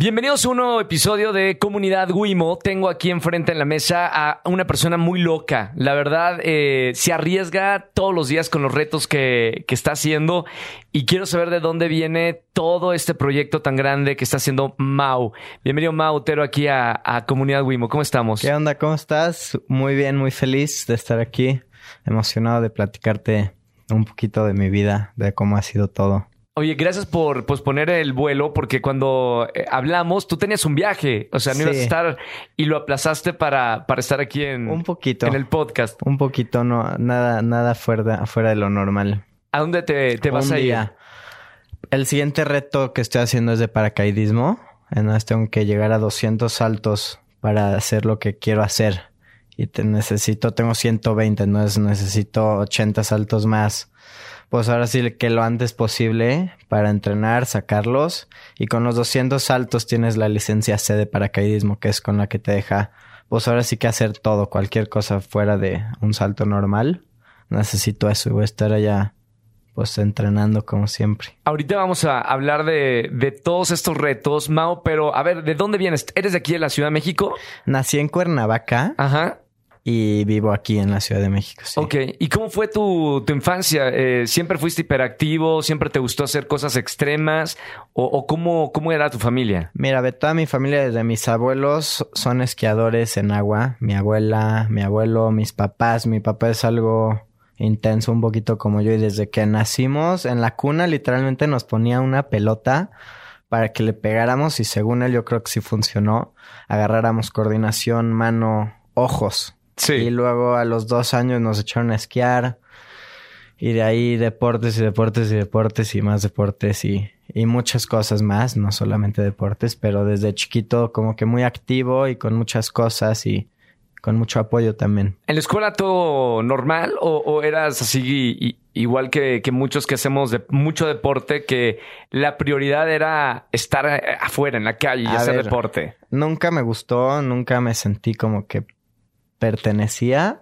Bienvenidos a un nuevo episodio de Comunidad Wimo. Tengo aquí enfrente en la mesa a una persona muy loca. La verdad, eh, se arriesga todos los días con los retos que, está haciendo y quiero saber de dónde viene todo este proyecto tan grande que está haciendo Mau. Bienvenido Mau Utero aquí a, a Comunidad Wimo. ¿Cómo estamos? ¿Qué onda? ¿Cómo estás? Muy bien, muy feliz de estar aquí. Emocionado de platicarte un poquito de mi vida, de cómo ha sido todo. Oye, gracias por posponer el vuelo, porque cuando eh, hablamos, tú tenías un viaje, o sea, no ibas a estar y lo aplazaste para, para estar aquí en, un poquito. en el podcast. Un poquito, no, nada, nada fuera, fuera de lo normal. ¿A dónde te, te vas a ir? El siguiente reto que estoy haciendo es de paracaidismo. Entonces tengo que llegar a 200 saltos para hacer lo que quiero hacer. Y te necesito, tengo 120, entonces necesito 80 saltos más pues ahora sí que lo antes posible para entrenar, sacarlos. Y con los 200 saltos tienes la licencia C de paracaidismo, que es con la que te deja, pues ahora sí que hacer todo, cualquier cosa fuera de un salto normal. Necesito eso y voy a estar allá pues entrenando como siempre. Ahorita vamos a hablar de, de, todos estos retos, Mao, pero a ver, ¿de dónde vienes? ¿Eres de aquí de la Ciudad de México? Nací en Cuernavaca. Ajá y vivo aquí en la Ciudad de México. Sí. Ok, ¿y cómo fue tu, tu infancia? Eh, ¿Siempre fuiste hiperactivo? ¿Siempre te gustó hacer cosas extremas? ¿O, o cómo, cómo, era tu familia? Mira, de toda mi familia, desde mis abuelos son esquiadores en agua. Mi abuela, mi abuelo, mis papás. Mi papá es algo intenso, un poquito como yo. Y desde que nacimos en la cuna, literalmente nos ponía una pelota para que le pegáramos y según él yo creo que sí funcionó. Agarráramos coordinación, mano, ojos y luego a los dos años nos echaron a esquiar. Y de ahí deportes y deportes y deportes y más deportes y, y muchas cosas más, no solamente deportes, pero desde chiquito como que muy activo y con muchas cosas y con mucho apoyo también. ¿En la escuela todo normal o, eras así igual que, que, muchos que hacemos de, mucho deporte, que la prioridad era estar afuera en la calle y hacer deporte? Nunca me gustó, nunca me sentí como que pertenecía.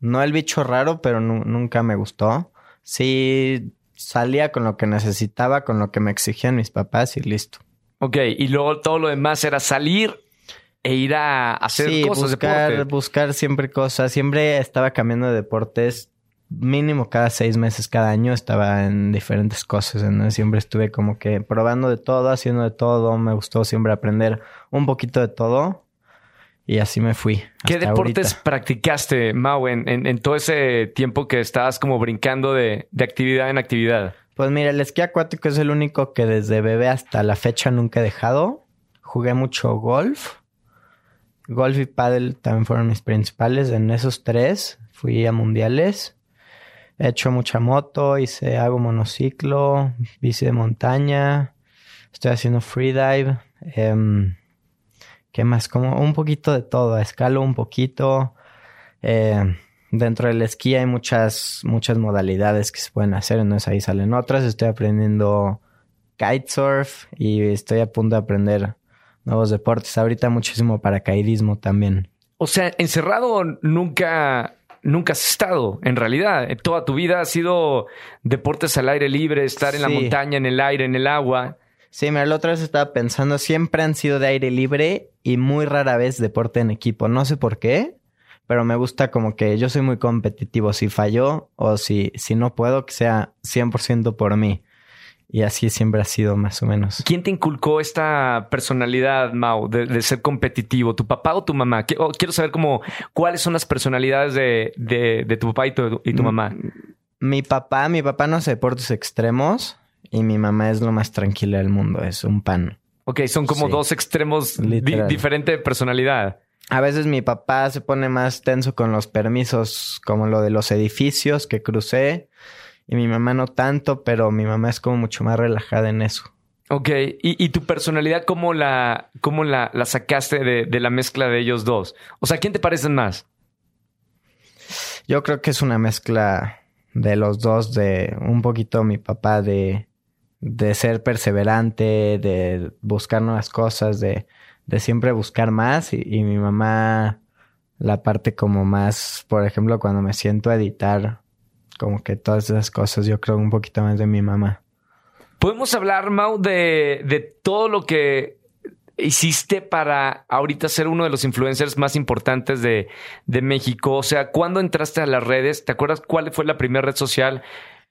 No el bicho raro, pero nunca me gustó. Sí salía con lo que necesitaba, con lo que me exigían mis papás y listo. Ok, y luego todo lo demás era salir e ir a hacer cosas buscar, buscar siempre cosas. Siempre estaba cambiando de deportes. Mínimo cada seis meses, cada año estaba en diferentes cosas. Siempre estuve como que probando de todo, haciendo de todo. Me gustó siempre aprender un poquito de todo. Y así me fui. ¿Qué deportes practicaste, Mau, en, todo ese tiempo que estabas como brincando de, actividad en actividad? Pues mira, el esquí acuático es el único que desde bebé hasta la fecha nunca he dejado. Jugué mucho golf. Golf y paddle también fueron mis principales. En esos tres fui a mundiales. He hecho mucha moto, hice, hago monociclo, bici de montaña. Estoy haciendo freedive. Eh, ¿Qué más? Como un poquito de todo. Escalo un poquito. Eh, dentro del esquí hay muchas, muchas modalidades que se pueden hacer. Entonces ahí salen otras. Estoy aprendiendo kitesurf y estoy a punto de aprender nuevos deportes. Ahorita muchísimo paracaidismo también. O sea, encerrado nunca, nunca has estado, en realidad. Toda tu vida ha sido deportes al aire libre, estar en la montaña, en el aire, en el agua. Sí, mira, la otra vez estaba pensando, siempre han sido de aire libre y muy rara vez deporte en equipo. No sé por qué, pero me gusta como que yo soy muy competitivo. Si falló o si, si no puedo, que sea 100% por mí. Y así siempre ha sido más o menos. ¿Quién te inculcó esta personalidad, Mau, de, ser competitivo? ¿Tu papá o tu mamá? Quiero saber como cuáles son las personalidades de, de, tu papá y tu, y tu mamá. Mi papá, mi papá no hace deportes extremos. Y mi mamá es lo más tranquila del mundo, es un pan. Ok, son como dos extremos diferentes diferente personalidad. A veces mi papá se pone más tenso con los permisos, como lo de los edificios que crucé. Y mi mamá no tanto, pero mi mamá es como mucho más relajada en eso. Ok, ¿y, tu personalidad cómo la, cómo la, la sacaste de, de, la mezcla de ellos dos? O sea, ¿quién te parecen más? Yo creo que es una mezcla de los dos, de un poquito mi papá de de ser perseverante, de buscar nuevas cosas, de, de siempre buscar más. Y, mi mamá, la parte como más, por ejemplo, cuando me siento a editar como que todas esas cosas, yo creo un poquito más de mi mamá. Podemos hablar, Mau, de, de todo lo que hiciste para ahorita ser uno de los influencers más importantes de, de México? O sea, ¿cuándo entraste a las redes? ¿Te acuerdas cuál fue la primera red social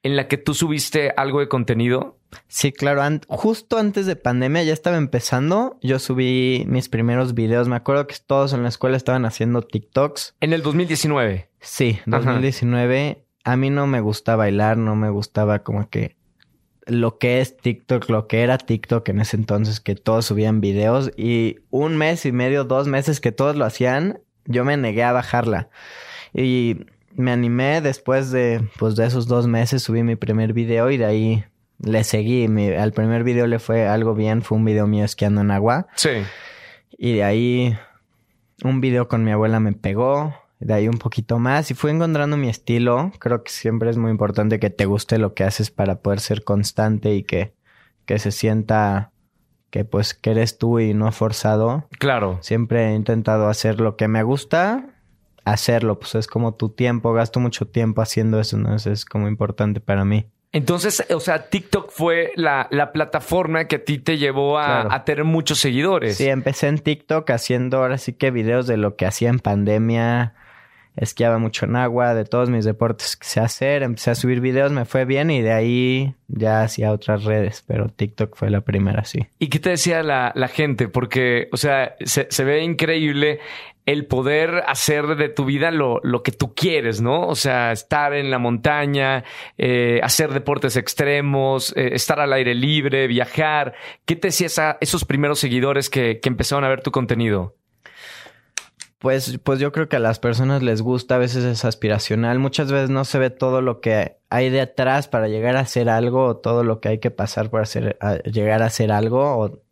en la que tú subiste algo de contenido? Sí, claro. justo antes de pandemia ya estaba empezando. Yo subí mis primeros videos. Me acuerdo que todos en la escuela estaban haciendo TikToks. En el 2019. Sí, 2019. A mí no me gusta bailar, no me gustaba como que lo que es TikTok, lo que era TikTok en ese entonces, que todos subían videos y un mes y medio, dos meses que todos lo hacían, yo me negué a bajarla. Y me animé después de, pues, de esos dos meses, subí mi primer video y de ahí le seguí. al primer video le fue algo bien, fue un video mío esquiando en agua. Sí. Y de ahí un video con mi abuela me pegó de ahí un poquito más y fui encontrando mi estilo. Creo que siempre es muy importante que te guste lo que haces para poder ser constante y que, que se sienta que pues que eres tú y no forzado. Claro. Siempre he intentado hacer lo que me gusta, hacerlo, pues es como tu tiempo, gasto mucho tiempo haciendo eso, ¿no? es como importante para mí. Entonces, o sea, TikTok fue la, la plataforma que a ti te llevó a, a, tener muchos seguidores. Sí, empecé en TikTok haciendo ahora sí que videos de lo que hacía en pandemia, esquiaba mucho en agua, de todos mis deportes que sé hacer, empecé a subir videos, me fue bien y de ahí ya hacía otras redes, pero TikTok fue la primera, sí. ¿Y qué te decía la, gente? Porque, o sea, se, se, ve increíble el poder hacer de tu vida lo, lo, que tú quieres, ¿no? O sea, estar en la montaña, eh, hacer deportes extremos, eh, estar al aire libre, viajar. ¿Qué te decía esa, esos primeros seguidores que, que empezaron a ver tu contenido? Pues, pues yo creo que a las personas les gusta, a veces es aspiracional, muchas veces no se ve todo lo que hay detrás para llegar a hacer algo, o todo lo que hay que pasar para hacer, llegar a hacer algo, o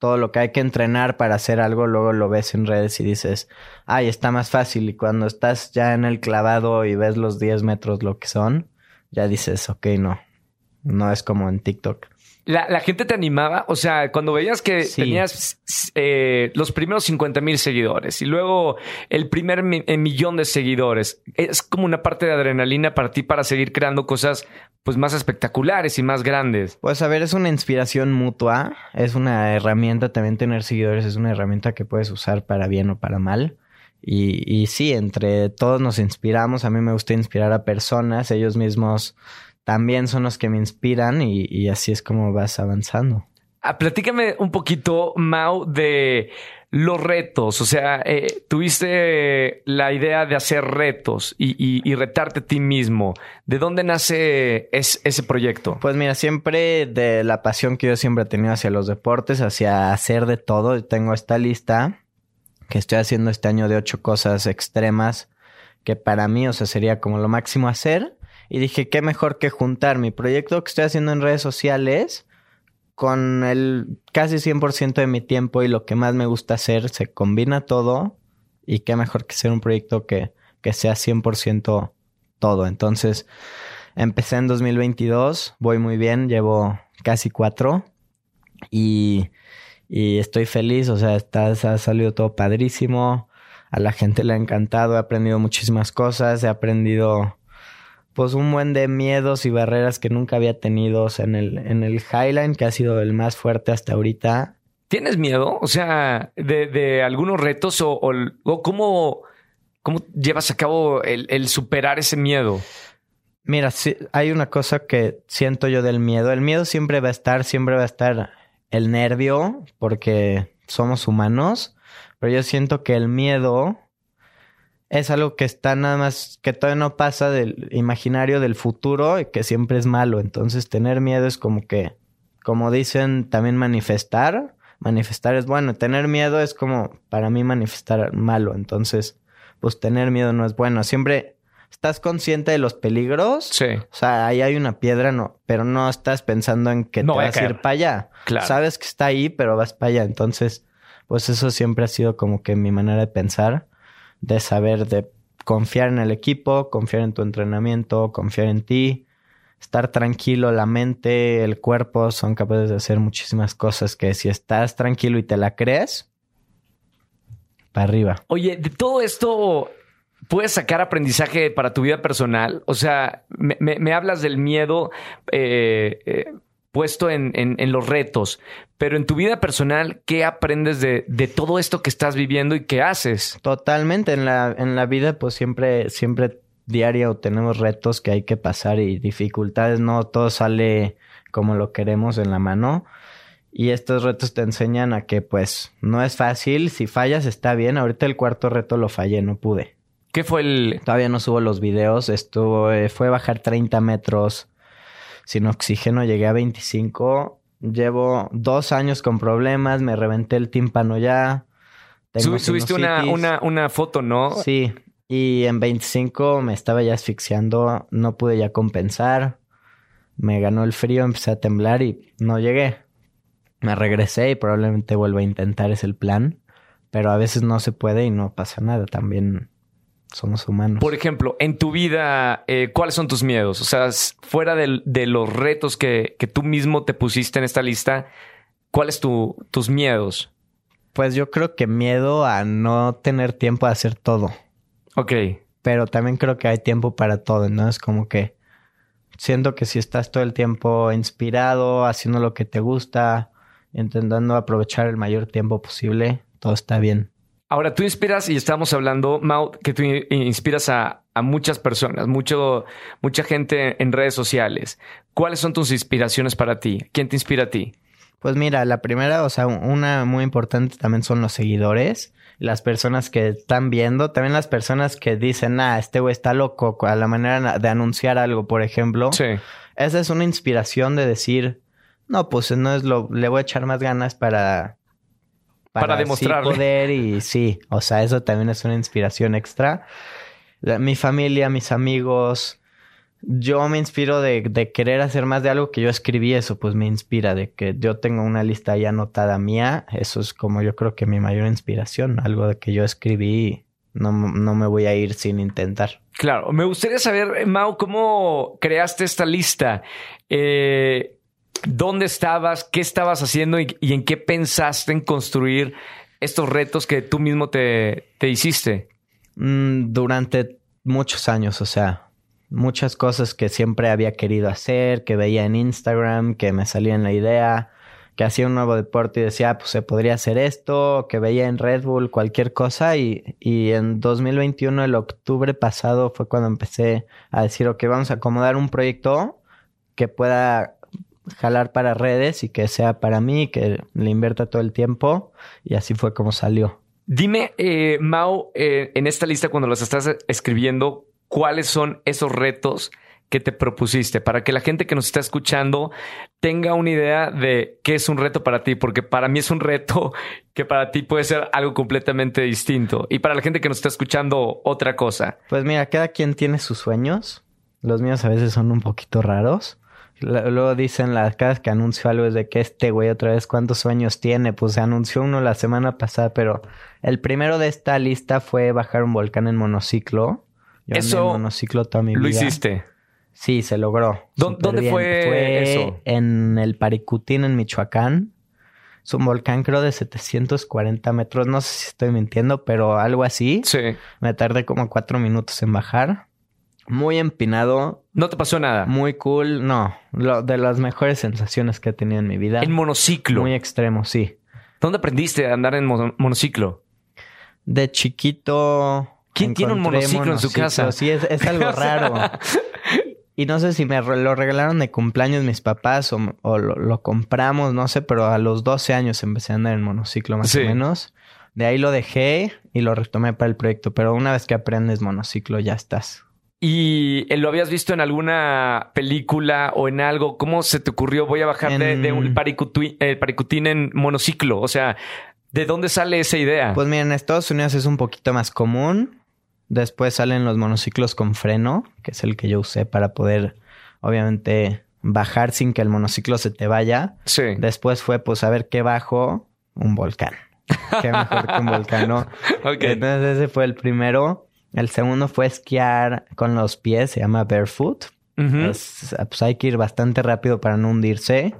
todo lo que hay que entrenar para hacer algo, luego lo ves en redes y dices, ay, está más fácil, y cuando estás ya en el clavado y ves los 10 metros lo que son, ya dices, ok, no, no es como en TikTok. La, gente te animaba, o sea, cuando veías que tenías eh, los primeros 50 mil seguidores y luego el primer eh, millón de seguidores, es como una parte de adrenalina para ti para seguir creando cosas pues más espectaculares y más grandes. Pues a ver, es una inspiración mutua, es una herramienta también tener seguidores, es una herramienta que puedes usar para bien o para mal. Y, y sí, entre todos nos inspiramos, a mí me gusta inspirar a personas, ellos mismos también son los que me inspiran y, así es como vas avanzando. Ah, platícame un poquito, Mau, de los retos. O sea, eh, tuviste la idea de hacer retos y, retarte a ti mismo. ¿De dónde nace ese proyecto? Pues mira, siempre de la pasión que yo siempre he tenido hacia los deportes, hacia hacer de todo. Tengo esta lista que estoy haciendo este año de ocho cosas extremas que para mí, o sea, sería como lo máximo hacer y dije, qué mejor que juntar mi proyecto que estoy haciendo en redes sociales con el casi 100% de mi tiempo y lo que más me gusta hacer, se combina todo y qué mejor que ser un proyecto que, que sea 100% todo. Entonces, empecé en 2022, voy muy bien, llevo casi cuatro y, y estoy feliz, o sea, está, ha salido todo padrísimo, a la gente le ha encantado, he aprendido muchísimas cosas, he aprendido pues un buen de miedos y barreras que nunca había tenido en el, en el Highline, que ha sido el más fuerte hasta ahorita. ¿Tienes miedo? O sea, de, de algunos retos o, o, cómo, cómo, llevas a cabo el, el superar ese miedo? Mira, sí, hay una cosa que siento yo del miedo. El miedo siempre va a estar, siempre va a estar el nervio, porque somos humanos, pero yo siento que el miedo es algo que está nada más, que todavía no pasa del imaginario del futuro y que siempre es malo. Entonces tener miedo es como que, como dicen, también manifestar. Manifestar es bueno, tener miedo es como para mí manifestar malo. Entonces, pues tener miedo no es bueno. Siempre estás consciente de los peligros. Sí. O sea, ahí hay una piedra, no, pero no estás pensando en que te vas a ir para allá. Claro. Sabes que está ahí, pero vas para allá. Entonces, pues eso siempre ha sido como que mi manera de pensar de saber de confiar en el equipo, confiar en tu entrenamiento, confiar en ti, estar tranquilo, la mente, el cuerpo son capaces de hacer muchísimas cosas que si estás tranquilo y te la crees, para arriba. Oye, de todo esto, puedes sacar aprendizaje para tu vida personal. O sea, me, hablas del miedo eh, eh, puesto en, los retos, pero en tu vida personal, ¿qué aprendes de, todo esto que estás viviendo y qué haces? Totalmente. En la, en la vida, pues siempre, siempre diario tenemos retos que hay que pasar y dificultades. No todo sale como lo queremos en la mano. Y estos retos te enseñan a que pues no es fácil. Si fallas está bien. Ahorita el cuarto reto lo fallé, no pude. ¿Qué fue el...? Todavía no subo los videos. Estuvo, eh, fue bajar 30 metros sin oxígeno. Llegué a 25. Llevo dos años con problemas. Me reventé el tímpano ya. subiste una, una, una foto, ¿no? Sí. Y en 25 me estaba ya asfixiando. No pude ya compensar. Me ganó el frío, empecé a temblar y no llegué me regresé y probablemente vuelva a intentar, es el plan. Pero a veces no se puede y no pasa nada. También somos humanos. Por ejemplo, en tu vida, eh, ¿cuáles son tus miedos? O sea, fuera de, los retos que, tú mismo te pusiste en esta lista, ¿cuáles tu, tus miedos? Pues yo creo que miedo a no tener tiempo de hacer todo. Ok. Pero también creo que hay tiempo para todo, ¿no? Es como que siento que si estás todo el tiempo inspirado, haciendo lo que te gusta, intentando aprovechar el mayor tiempo posible, todo está bien. Ahora, tú inspiras, y estamos hablando, Mau, que tú inspiras a, muchas personas, mucho, mucha gente en redes sociales. ¿Cuáles son tus inspiraciones para ti? ¿Quién te inspira a ti? Pues mira, la primera, o sea, una muy importante también son los seguidores, las personas que están viendo, también las personas que dicen, ah, este güey está loco, a la manera de anunciar algo, por ejemplo. Sí. Esa es una inspiración de decir, no, pues no es lo. Le voy a echar más ganas para. Para, demostrar poder y sí, o sea, eso también es una inspiración extra. mi familia, mis amigos. Yo me inspiro de, de, querer hacer más de algo que yo escribí, eso pues me inspira, de que yo tengo una lista ya anotada mía, eso es como yo creo que mi mayor inspiración, algo de que yo escribí, no, no me voy a ir sin intentar. Claro, me gustaría saber, Mau, cómo creaste esta lista. Eh, dónde estabas, qué estabas haciendo y, en qué pensaste en construir estos retos que tú mismo te, hiciste. Mm, durante muchos años, o sea, muchas cosas que siempre había querido hacer, que veía en Instagram, que me salía en la idea, que hacía un nuevo deporte y decía, ah, pues se podría hacer esto, que veía en Red Bull cualquier cosa y, y en 2021, el octubre pasado, fue cuando empecé a decir, ok, vamos a acomodar un proyecto que pueda jalar para redes y que sea para mí, que le invierta todo el tiempo y así fue como salió. Dime, eh, Mau, eh, en esta lista cuando los estás escribiendo, ¿cuáles son esos retos que te propusiste para que la gente que nos está escuchando tenga una idea de qué es un reto para ti? Porque para mí es un reto que para ti puede ser algo completamente distinto y para la gente que nos está escuchando otra cosa. Pues mira, cada quien tiene sus sueños. Los míos a veces son un poquito raros. Luego dicen las cada que anuncio algo es de que este güey otra vez cuántos sueños tiene. Pues se anunció uno la semana pasada, pero el primero de esta lista fue bajar un volcán en monociclo. Yo eso en monociclo toda mi vida. Lo hiciste. Sí, se logró. ¿Dónde fue, eso? En el Paricutín, en Michoacán. Es un volcán, creo, de 740 metros. No sé si estoy mintiendo, pero algo así. Sí. Me tardé como cuatro minutos en bajar. Muy empinado. ¿No te pasó nada? Muy cool. No, lo, de las mejores sensaciones que he tenido en mi vida. En monociclo. Muy extremo, sí. ¿Dónde aprendiste a andar en monociclo? De chiquito. ¿Quién tiene un monociclo, en su casa? Sí, es, algo raro. y no sé si me lo regalaron de cumpleaños mis papás o, lo, compramos, no sé, pero a los 12 años empecé a andar en monociclo más o menos. De ahí lo dejé y lo retomé para el proyecto, pero una vez que aprendes monociclo ya estás. ¿Y lo habías visto en alguna película o en algo? ¿Cómo se te ocurrió? Voy a bajar de, un paricutín, en monociclo. O sea, ¿de dónde sale esa idea? Pues mira, en Estados Unidos es un poquito más común. Después salen los monociclos con freno, que es el que yo usé para poder, obviamente, bajar sin que el monociclo se te vaya. Sí. Después fue, pues, a ver qué bajo, un volcán. qué mejor que un volcán, ¿no? Entonces ese fue el primero. El segundo fue esquiar con los pies, se llama barefoot. pues hay que ir bastante rápido para no hundirse.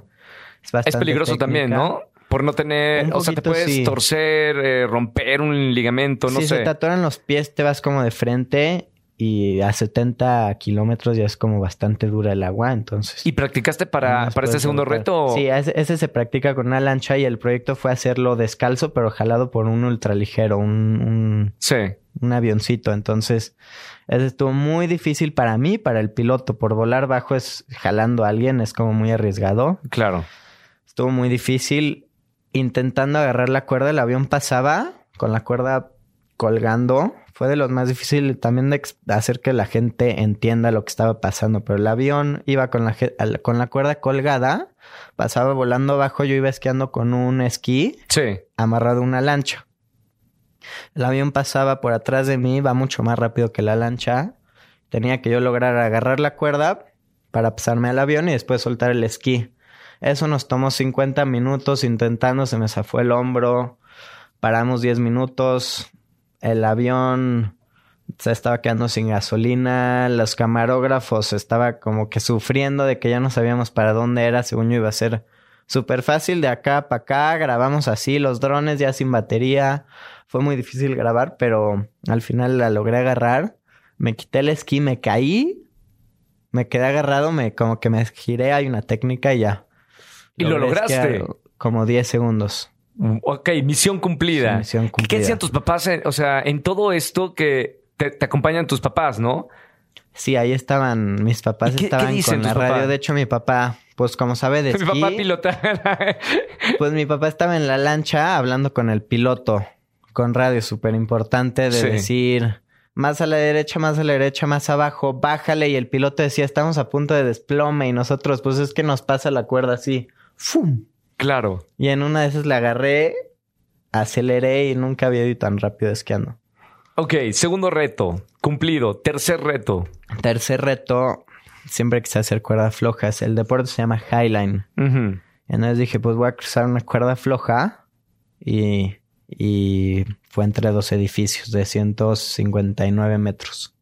Es, peligroso también, ¿no? Por no tener, o sea, te puedes sí. torcer, eh, romper un ligamento, no si sé. se te atoran los pies, te vas como de frente y a 70 kilómetros ya es como bastante dura el agua, entonces... ¿Y practicaste para, para este segundo reto? Sí, ese, ese se practica con una lancha y el proyecto fue hacerlo descalzo, pero jalado por un ultraligero, un, un, Sí. Un avioncito. Entonces, ese estuvo muy difícil para mí, para el piloto. Por volar bajo es jalando a alguien, es como muy arriesgado. Claro. Estuvo muy difícil. Intentando agarrar la cuerda, el avión pasaba con la cuerda colgando. Fue de los más difíciles también de hacer que la gente entienda lo que estaba pasando. Pero el avión iba con la, con la cuerda colgada, pasaba volando abajo. Yo iba esquiando con un esquí Sí. amarrado a una lancha. El avión pasaba por atrás de mí, va mucho más rápido que la lancha. Tenía que yo lograr agarrar la cuerda para pasarme al avión y después soltar el esquí. Eso nos tomó 50 minutos intentando, se me zafó el hombro. Paramos 10 minutos. El avión se estaba quedando sin gasolina. Los camarógrafos estaba como que sufriendo de que ya no sabíamos para dónde era. Según yo iba a ser súper fácil de acá para acá. Grabamos así los drones ya sin batería. Fue muy difícil grabar, pero al final la logré agarrar. Me quité el esquí, me caí. Me quedé agarrado, me como que me giré, hay una técnica y ya. Y lo Logré lograste. esquiar Como 10 segundos. Ok, misión cumplida. Sí, misión ¿Qué decían tus papás? o sea, en todo esto que te, te acompañan tus papás, ¿no? Sí, ahí estaban, mis papás ¿Y qué- qué estaban dicen con la radio. De hecho, mi papá, pues como sabe de Mi esquí, papá pilota. pues mi papá estaba en la lancha hablando con el piloto, con radio, súper importante de Sí. decir más a la derecha, más a la derecha, más abajo, bájale. Y el piloto decía, estamos a punto de desplome. Y nosotros, pues es que nos pasa la cuerda así. ¡Fum! claro. Y en una de esas la agarré, aceleré y nunca había ido tan rápido esquiando. Ok, segundo reto. Cumplido. Tercer reto. Tercer reto, siempre quise hacer cuerdas flojas. El deporte se llama Highline. Ujú. Entonces dije, pues voy a cruzar una cuerda floja y, y fue entre dos edificios de 159 metros.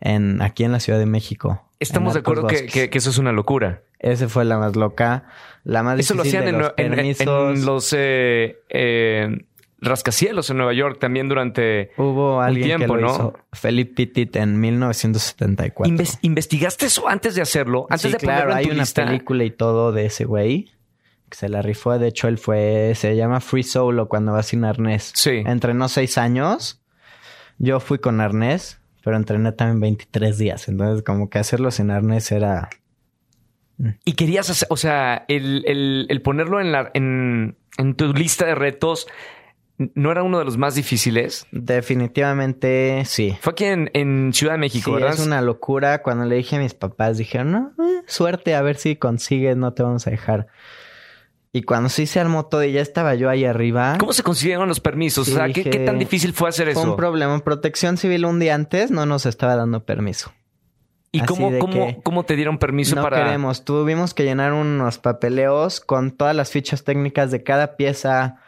En, aquí en la Ciudad de México. Estamos de acuerdo que, Bosques. que- que eso es una locura. Ese fue la más loca. La más Eso lo hacían de en, los en- los eh, eh, rascacielos en Nueva York también durante... Hubo alguien tiempo, que lo ¿no? hizo. Felipe Petit en 1974. Inves- ¿Investigaste eso antes de hacerlo? Antes sí, de claro, en hay tu una lista? película y todo de ese güey que se la rifó. De hecho, él fue, se llama Free Solo cuando va sin arnés. Sí. Entrenó seis años. Yo fui con arnés, pero entrené también 23 días. Entonces, como que hacerlo sin arnés era... Y querías hacer, o sea, el, el- el ponerlo en, la, en, en tu lista de retos no era uno de los más difíciles. Definitivamente sí. Fue aquí en, en Ciudad de México, Sí, ¿verdad? es una locura. Cuando le dije a mis papás, dijeron, no, eh, suerte, a ver si consigues, no te vamos a dejar. Y cuando sí se armó todo y ya estaba yo ahí arriba, ¿Cómo se consiguieron los permisos? Sí, o sea, ¿qué, tan difícil fue hacer fue eso? un problema. Protección Civil un día antes no nos estaba dando permiso. ¿Y así cómo, cómo, cómo te dieron permiso no para...? queremos. Tuvimos que llenar unos papeleos con todas las fichas técnicas de cada pieza,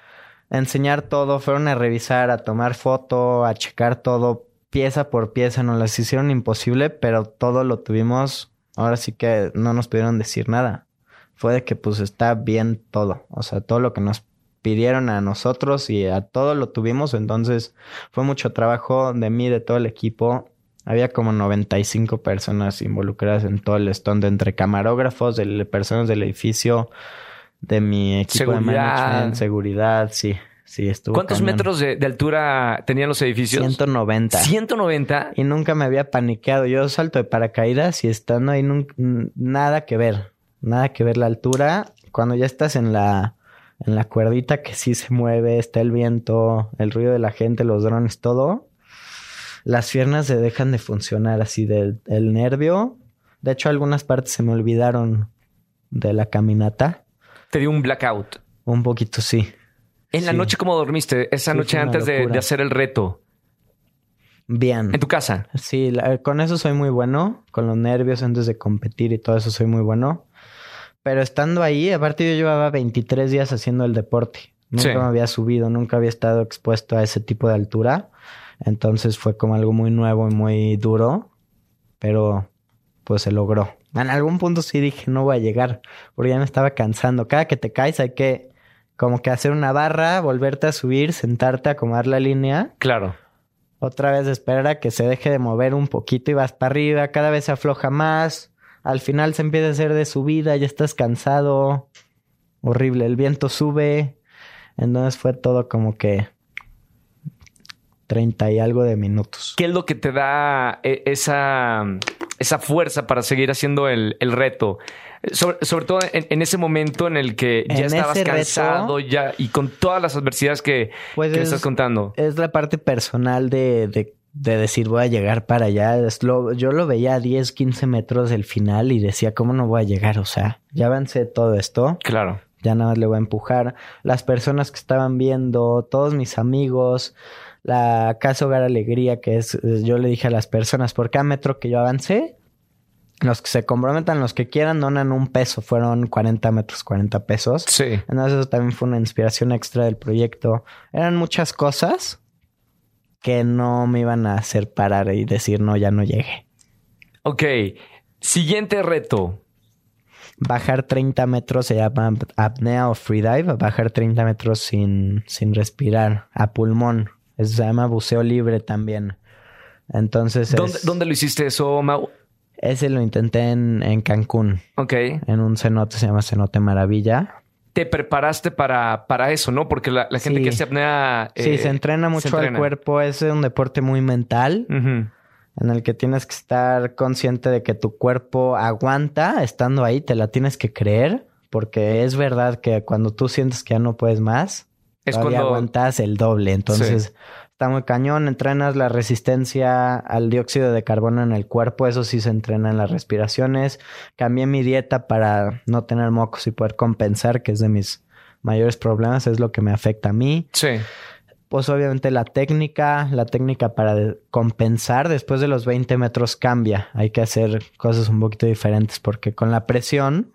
a enseñar todo, fueron a revisar, a tomar foto, a checar todo pieza por pieza. Nos las hicieron imposible, pero todo lo tuvimos. Ahora sí que no nos pudieron decir nada. Fue de que pues está bien todo. O sea, todo lo que nos pidieron a nosotros y a todo lo tuvimos. Entonces fue mucho trabajo de mí, de todo el equipo. Había como 95 personas involucradas en todo el stunt, entre camarógrafos, de personas del edificio, de mi equipo de Seguridad. management, seguridad, sí, sí, estuvo. ¿Cuántos cañón. metros de, de altura tenían los edificios? 190. 190. Y nunca me había paniqueado. Yo salto de paracaídas y estando ahí nada que ver. Nada que ver la altura. Cuando ya estás en la, en la cuerdita que sí se mueve, está el viento, el ruido de la gente, los drones, todo. Las piernas se dejan de funcionar así del el nervio. De hecho, algunas partes se me olvidaron de la caminata. Te dio un blackout. Un poquito sí. En la noche, ¿cómo dormiste? Esa Sí, noche antes de, de hacer el reto. Bien. En tu casa. Sí, la- con eso soy muy bueno. Con los nervios antes de competir y todo eso soy muy bueno. Pero estando ahí, aparte yo llevaba 23 días haciendo el deporte. Nunca Sí. me había subido, nunca había estado expuesto a ese tipo de altura. Entonces fue como algo muy nuevo y muy duro. Pero pues se logró. En algún punto sí dije, no voy a llegar. Porque ya me estaba cansando. Cada que te caes hay que como que hacer una barra, volverte a subir, sentarte, acomodar la línea. Claro. Otra vez esperar a que se deje de mover un poquito y vas para arriba, cada vez se afloja más. Al final se empieza a hacer de subida, ya estás cansado. Horrible, el viento sube. Entonces fue todo como que 30 y algo de minutos. ¿Qué es lo que te da eh, esa, esa fuerza para seguir haciendo el, el reto? Sobre, sobre todo en, en, ese momento en el que ya En estabas reto- cansado ya y con todas las adversidades que, Pues que es- estás contando. Es la parte personal de, de, de decir voy a llegar para allá. Es lo- yo lo veía a 10, 15 metros del final y decía, ¿cómo no voy a llegar? O sea, ya avancé todo esto. Claro. ya nada más le voy a empujar. Las personas que estaban viendo, todos mis amigos, la Casa Hogar Alegría, que es, eh, yo le dije a las personas, por cada metro que yo avancé, los que se comprometan, los que quieran, donan un peso, fueron 40 metros, 40 pesos. Sí. Entonces eso también fue una inspiración extra del proyecto. Eran muchas cosas que no me iban a hacer parar y decir, no, ya no llegué. Ok. Siguiente reto. Bajar 30 metros se llama apnea o freedive, bajar 30 metros sin, sin respirar, a pulmón. Eso se llama buceo libre también. Entonces, es- ¿Dónde, dónde lo hiciste eso, Mau? ese lo intenté en, en Cancún, Ok. en un cenote, se llama Cenote Maravilla. Te preparaste para, para eso, ¿no? Porque la, la gente Sí. que hace apnea... sí, eh, se entrena mucho al entrena. cuerpo, es un deporte muy mental. En el que tienes que estar consciente de que tu cuerpo aguanta estando ahí, te la tienes que creer, porque es verdad que cuando tú sientes que ya no puedes más, Es cuando... aguantas el doble. Entonces, Sí. Está muy cañón, entrenas la resistencia al dióxido de carbono en el cuerpo, eso sí se entrena en las respiraciones. Cambié mi dieta para no tener mocos y poder compensar, que es de mis mayores problemas, es lo que me afecta a mí Sí. pues obviamente la técnica, la técnica para compensar después de los 20 metros cambia. Hay que hacer cosas un poquito diferentes porque con la presión,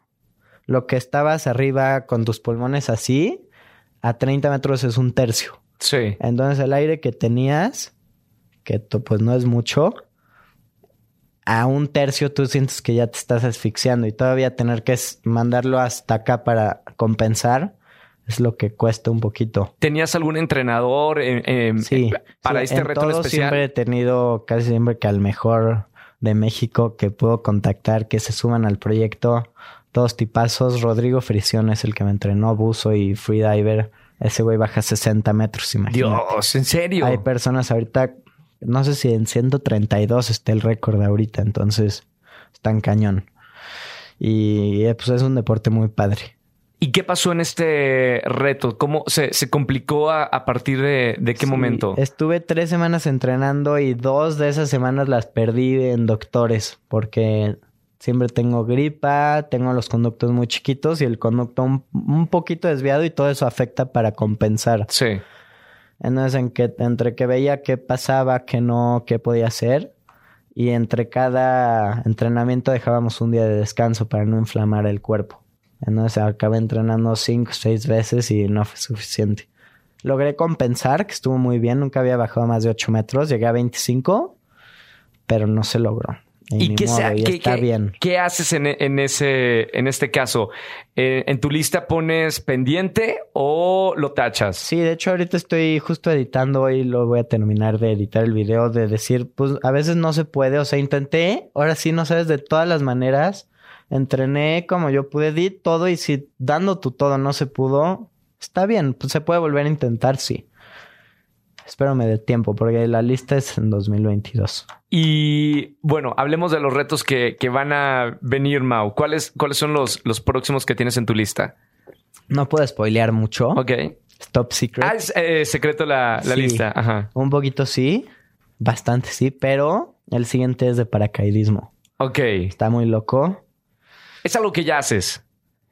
lo que estabas arriba con tus pulmones así, a 30 metros es un tercio. Sí. Entonces el aire que tenías, que pues no es mucho, a un tercio tú sientes que ya te estás asfixiando y todavía tener que mandarlo hasta acá para compensar es lo que cuesta un poquito. ¿Tenías algún entrenador eh, eh, Sí. para sí, este en reto en todo especial? siempre he tenido casi siempre que al mejor de México que puedo contactar, que se suman al proyecto. Todos tipazos. Rodrigo Frisión es el que me entrenó, buzo y freediver. Ese güey baja 60 metros, imagínate. Dios, ¿en serio? Hay personas ahorita, no sé si en 132 está el récord de ahorita, entonces están cañón. Y eh, pues es un deporte muy padre. ¿Y qué pasó en este reto? ¿Cómo se, se complicó a, a partir de, de qué Sí, momento? Estuve tres semanas entrenando y dos de esas semanas las perdí en doctores porque siempre tengo gripa, tengo los conductos muy chiquitos y el conducto un, un poquito desviado y todo eso afecta para compensar. Sí. Entonces, en que, entre que veía qué pasaba, qué no, qué podía hacer y entre cada entrenamiento dejábamos un día de descanso para no inflamar el cuerpo. Entonces acabé entrenando cinco o seis veces y no fue suficiente. Logré compensar, que estuvo muy bien. Nunca había bajado más de 8 metros. Llegué a 25, pero no se logró. Y, ¿Y qué, modo, sea- y qué- está qué- bien. qué haces en, en ese, en este caso? Eh, ¿En tu lista pones pendiente o lo tachas? Sí, de hecho ahorita estoy justo editando hoy, lo voy a terminar de editar el video, de decir, pues a veces no se puede, o sea, intenté, ahora sí, no sabes, de todas las maneras, entrené como yo pude, di todo y si dando tu todo no se pudo, está bien, pues se puede volver a intentar, sí. Espero me dé tiempo, porque la lista es en 2022. Y bueno, hablemos de los retos que, que van a venir, Mau. ¿Cuáles, cuáles son los, los próximos que tienes en tu lista? No puedo spoilear mucho. Ok. Stop Secret. Ah, es eh, secreto la, la Sí. lista. Ajá. Un poquito sí, bastante sí, pero el siguiente es de paracaidismo. Ok. Está muy loco. Es algo que ya haces.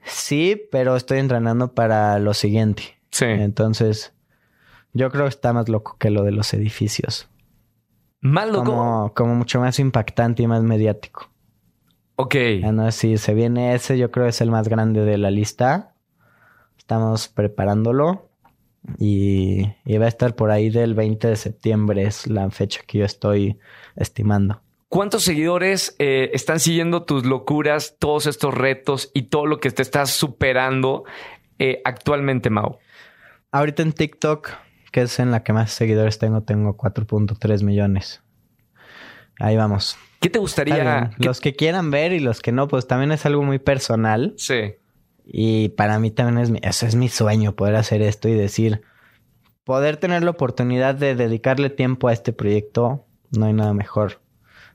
Sí, pero estoy entrenando para lo siguiente. Sí. Entonces, yo creo que está más loco que lo de los edificios. Más loco. Como, como mucho más impactante y más mediático. Ok. Entonces, si se viene ese, yo creo que es el más grande de la lista. Estamos preparándolo. Y, y va a estar por ahí del 20 de septiembre, es la fecha que yo estoy estimando. ¿Cuántos seguidores eh, están siguiendo tus locuras, todos estos retos y todo lo que te estás superando eh, actualmente, Mau? Ahorita en TikTok, que es en la que más seguidores tengo, tengo 4.3 millones. Ahí vamos. ¿Qué te gustaría? Los que quieran ver y los que no, pues también es algo muy personal. Sí. Y para mí también es mi, eso es mi sueño, poder hacer esto y decir, poder tener la oportunidad de dedicarle tiempo a este proyecto, no hay nada mejor.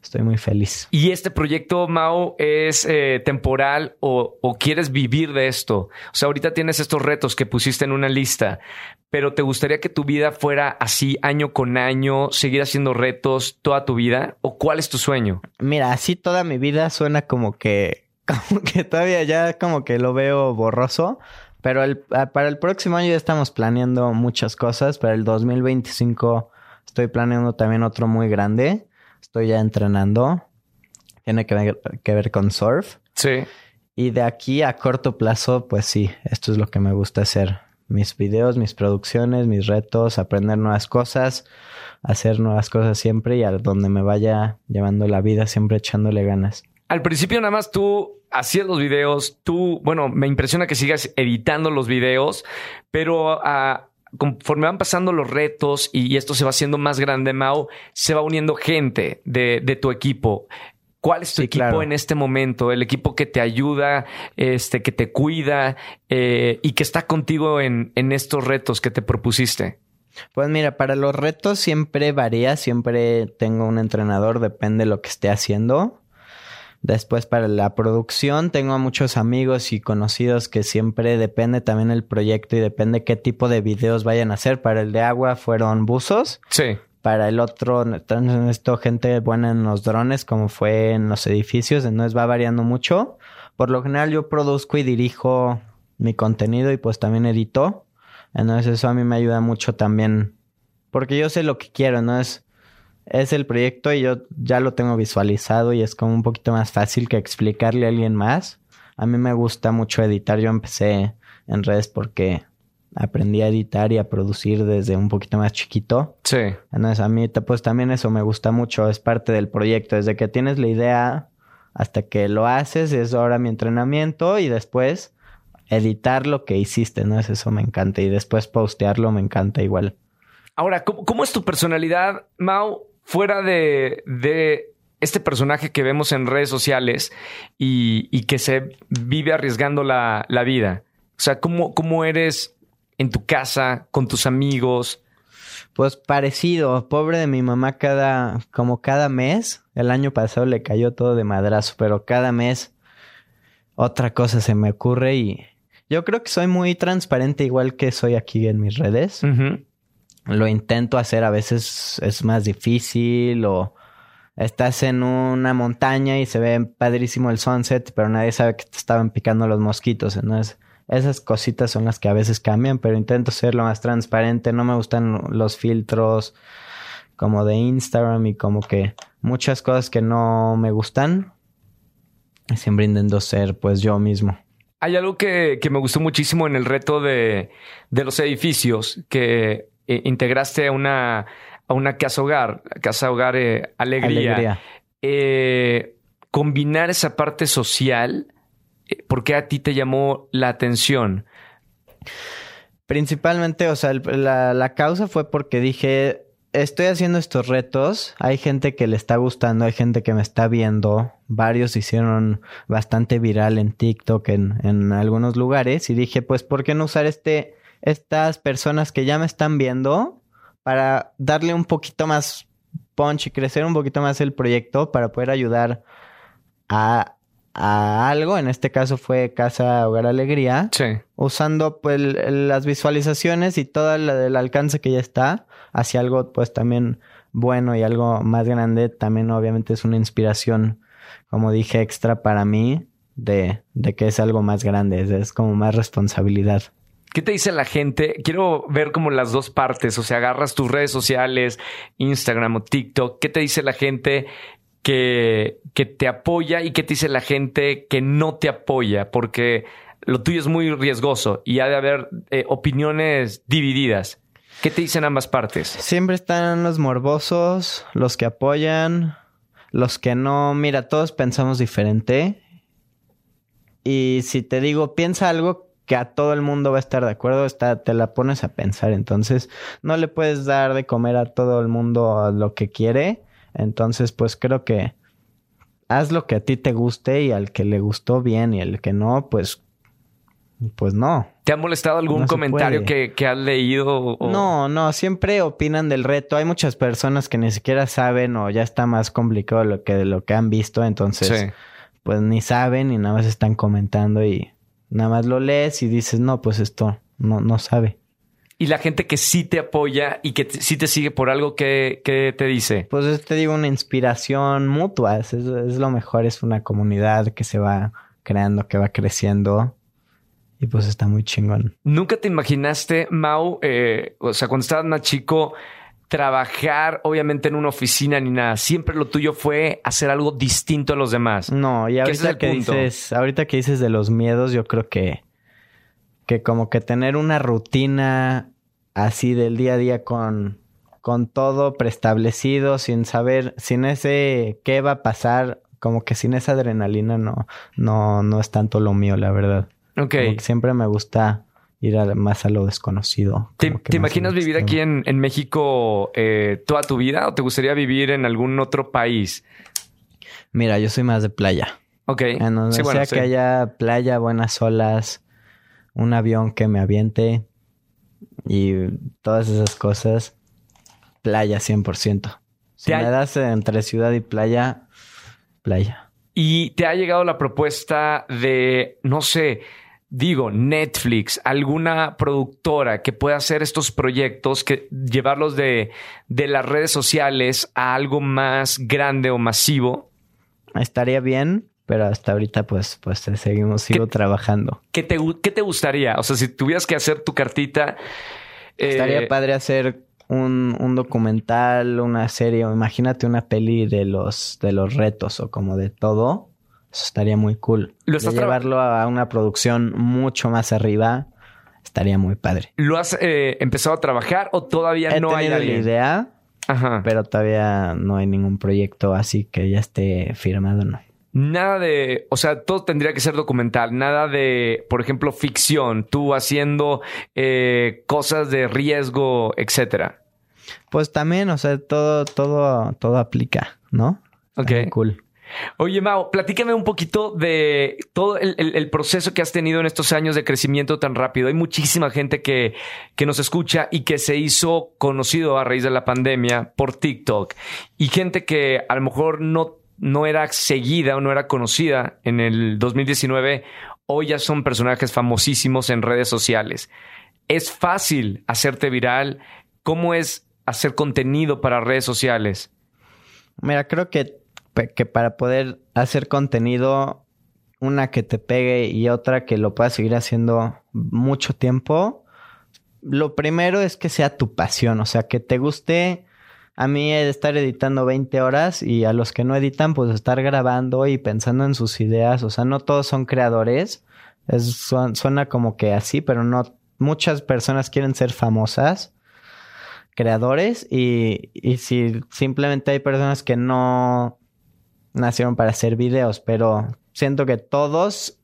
Estoy muy feliz. ¿Y este proyecto, Mao, es eh, temporal o, o, quieres vivir de esto? O sea, ahorita tienes estos retos que pusiste en una lista, pero ¿te gustaría que tu vida fuera así año con año, seguir haciendo retos toda tu vida? ¿O cuál es tu sueño? Mira, así toda mi vida suena como que, como que todavía ya como que lo veo borroso. Pero el, para el próximo año ya estamos planeando muchas cosas. Para el 2025 estoy planeando también otro muy grande. Estoy ya entrenando. Tiene que ver, que ver con surf. Sí. Y de aquí a corto plazo, pues sí, esto es lo que me gusta hacer. Mis videos, mis producciones, mis retos, aprender nuevas cosas, hacer nuevas cosas siempre y a donde me vaya llevando la vida, siempre echándole ganas. Al principio nada más tú hacías los videos, tú, bueno, me impresiona que sigas editando los videos, pero uh, conforme van pasando los retos y esto se va haciendo más grande, Mau, se va uniendo gente de, de tu equipo. ¿Cuál es tu Sí, equipo claro. en este momento? El equipo que te ayuda, este, que te cuida eh, y que está contigo en, en estos retos que te propusiste. Pues mira, para los retos siempre varía, siempre tengo un entrenador, depende de lo que esté haciendo. Después para la producción tengo a muchos amigos y conocidos que siempre depende también el proyecto y depende qué tipo de videos vayan a hacer. Para el de agua fueron buzos, Sí. para el otro esto gente buena en los drones como fue en los edificios, entonces va variando mucho. Por lo general yo produzco y dirijo mi contenido y pues también edito. Entonces eso a mí me ayuda mucho también porque yo sé lo que quiero, ¿no? Es, es el proyecto y yo ya lo tengo visualizado y es como un poquito más fácil que explicarle a alguien más. A mí me gusta mucho editar. Yo empecé en redes porque aprendí a editar y a producir desde un poquito más chiquito. Sí. Entonces a mí pues también eso me gusta mucho, es parte del proyecto, desde que tienes la idea hasta que lo haces, es ahora mi entrenamiento y después editar lo que hiciste, ¿no? Es eso me encanta y después postearlo me encanta igual. Ahora, ¿cómo, cómo es tu personalidad, Mau, fuera de, de este personaje que vemos en redes sociales y, y que se vive arriesgando la, la vida? O sea, ¿cómo, ¿cómo eres en tu casa, con tus amigos? Pues parecido, pobre de mi mamá cada, como cada mes, el año pasado le cayó todo de madrazo, pero cada mes otra cosa se me ocurre y yo creo que soy muy transparente igual que soy aquí en mis redes. Lo intento hacer, a veces es más difícil o estás en una montaña y se ve padrísimo el sunset, pero nadie sabe que te estaban picando los mosquitos. Esas cositas son las que a veces cambian, pero intento ser lo más transparente. No me gustan los filtros como de Instagram y como que muchas cosas que no me gustan. Siempre intento ser pues yo mismo. Hay algo que, que me gustó muchísimo en el reto de, de los edificios que eh, integraste a una, a una casa hogar, casa hogar eh, alegría. Alegría. Eh, combinar esa parte social, ¿por qué a ti te llamó la atención? Principalmente, o sea, el- la, la causa fue porque dije, estoy haciendo estos retos, hay gente que le está gustando, hay gente que me está viendo, varios hicieron bastante viral en TikTok, en, en algunos lugares, y dije, pues, ¿por qué no usar este, estas personas que ya me están viendo para darle un poquito más punch y crecer un poquito más el proyecto para poder ayudar a, a algo? En este caso fue Casa Hogar Alegría Sí. usando pues las visualizaciones y todo el, alcance que ya está hacia algo pues también bueno y algo más grande también obviamente es una inspiración como dije extra para mí de, de que es algo más grande es como más responsabilidad ¿Qué te dice la gente? Quiero ver como las dos partes, o sea, agarras tus redes sociales, Instagram o TikTok, ¿qué te dice la gente que, que te apoya y qué te dice la gente que no te apoya? Porque lo tuyo es muy riesgoso y ha de haber eh, opiniones divididas. ¿Qué te dicen ambas partes? siempre están los morbosos los que apoyan los que no mira todos pensamos diferente y si te digo piensa algo que a todo el mundo va a estar de acuerdo, está, te la pones a pensar. Entonces, no le puedes dar de comer a todo el mundo lo que quiere. Entonces, pues creo que haz lo que a ti te guste y al que le gustó bien y al que no, pues, pues no. ¿Te ha molestado algún comentario que, que, has leído? No, no, siempre opinan del reto. Hay muchas personas que ni siquiera saben o ya está más complicado lo que, lo que han visto, entonces, pues ni saben y nada más están comentando y Nada más lo lees y dices, no, pues esto no, no sabe. Y la gente que sí te apoya y que sí te sigue por algo que, te dice. Pues te digo una inspiración mutua. Es, lo mejor, es una comunidad que se va creando, que va creciendo. Y pues está muy chingón. ¿Nunca te imaginaste, Mau, eh, o sea, cuando estabas más chico, trabajar obviamente en una oficina ni nada. Siempre lo tuyo fue hacer algo distinto a los demás. No, y ahorita que dices, ahorita que dices de los miedos, yo creo que que como que tener una rutina así del día a día con con todo preestablecido, sin saber, sin ese qué va a pasar, como que sin esa adrenalina no no no es tanto lo mío, la verdad. Ok. siempre me gusta ir más a lo desconocido. ¿Te, imaginas vivir aquí en, México eh, toda tu vida o te gustaría vivir en algún otro país? Mira, yo soy más de playa. Ok. En donde sea que haya playa, buenas olas, un avión que me aviente y todas esas cosas, playa 100%. Si me das entre ciudad y playa, playa. ¿Y te ha llegado la propuesta de, no sé, digo, Netflix, alguna productora que pueda hacer estos proyectos, que llevarlos de, de las redes sociales a algo más grande o masivo. Estaría bien, pero hasta ahorita pues, pues seguimos, sigo trabajando. ¿qué te, ¿Qué te gustaría? O sea, si tuvieras que hacer tu cartita... Estaría eh, padre hacer un, un, documental, una serie, o imagínate una peli de los, de los retos o como de todo eso estaría muy cool. ¿Lo llevarlo a una producción mucho más arriba estaría muy padre. ¿Lo has eh, empezado a trabajar o todavía no hay la idea? Ajá. Pero todavía no hay ningún proyecto así que ya esté firmado, no. Nada de, o sea, todo tendría que ser documental, nada de, por ejemplo, ficción, tú haciendo eh, cosas de riesgo, etcétera. Pues también, o sea, todo, todo, todo aplica, ¿no? Ok. cool. Oye, Mao, platícame un poquito de todo el, proceso que has tenido en estos años de crecimiento tan rápido. Hay muchísima gente que, que nos escucha y que se hizo conocido a raíz de la pandemia por TikTok y gente que a lo mejor no, no era seguida o no era conocida en el 2019, hoy ya son personajes famosísimos en redes sociales. Es fácil hacerte viral. ¿Cómo es hacer contenido para redes sociales? Mira, creo que que para poder hacer contenido, una que te pegue y otra que lo puedas seguir haciendo mucho tiempo, lo primero es que sea tu pasión, o sea, que te guste. A mí estar editando 20 horas y a los que no editan, pues estar grabando y pensando en sus ideas, o sea, no todos son creadores, es, suena como que así, pero no, muchas personas quieren ser famosas creadores y, y si simplemente hay personas que no nacieron para hacer videos, pero siento que todos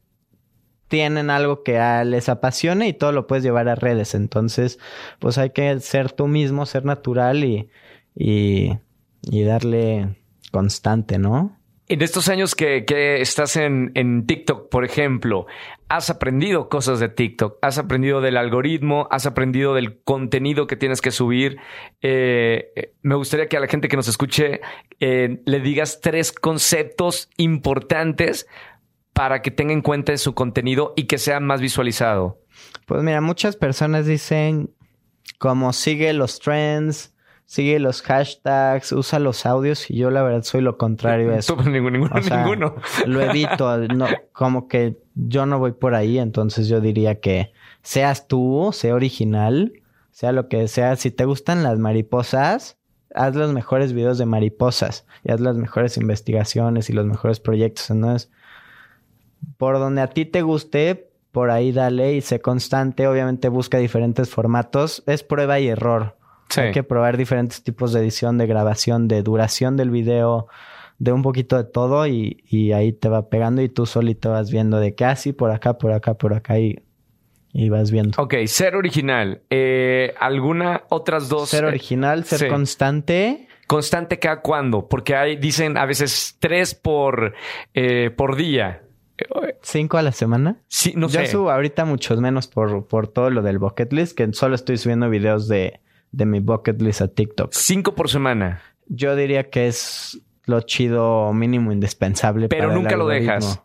tienen algo que les apasione y todo lo puedes llevar a redes. Entonces, pues hay que ser tú mismo, ser natural y, y, y darle constante, ¿no? En estos años que, estás en, TikTok, por ejemplo, has aprendido cosas de TikTok, has aprendido del algoritmo, has aprendido del contenido que tienes que subir. Eh, eh, me gustaría que a la gente que nos escuche eh, le digas tres conceptos importantes para que tenga en cuenta su contenido y que sea más visualizado. Pues mira, muchas personas dicen como sigue los trends, sigue los hashtags, usa los audios y yo la verdad soy lo contrario a eso. ninguno, ninguno, ninguno. Lo evito, no, como que yo no voy por ahí, entonces yo diría que seas tú, sea original, sea lo que sea. Si te gustan las mariposas, haz los mejores videos de mariposas y haz las mejores investigaciones y los mejores proyectos. Entonces, por donde a ti te guste, por ahí dale y sé constante. Obviamente busca diferentes formatos. Es prueba y error. Hay que probar diferentes tipos de edición, de grabación, de duración del video, de un poquito de todo y, ahí te va pegando y tú solito vas viendo de qué así, ah, por acá, por acá, por acá y y vas viendo. Ok, ser original. Eh, ¿Alguna otras dos? Ser original, ser sí. constante. ¿Constante cada cuándo? Porque hay, dicen a veces tres por, eh, por día. Cinco a la semana. Sí, no Yo sé. subo ahorita muchos menos por, por todo lo del bucket list, que solo estoy subiendo videos de, de mi bucket list a TikTok. Cinco por semana. Yo diría que es lo chido mínimo indispensable. Pero para el nunca lo dejas.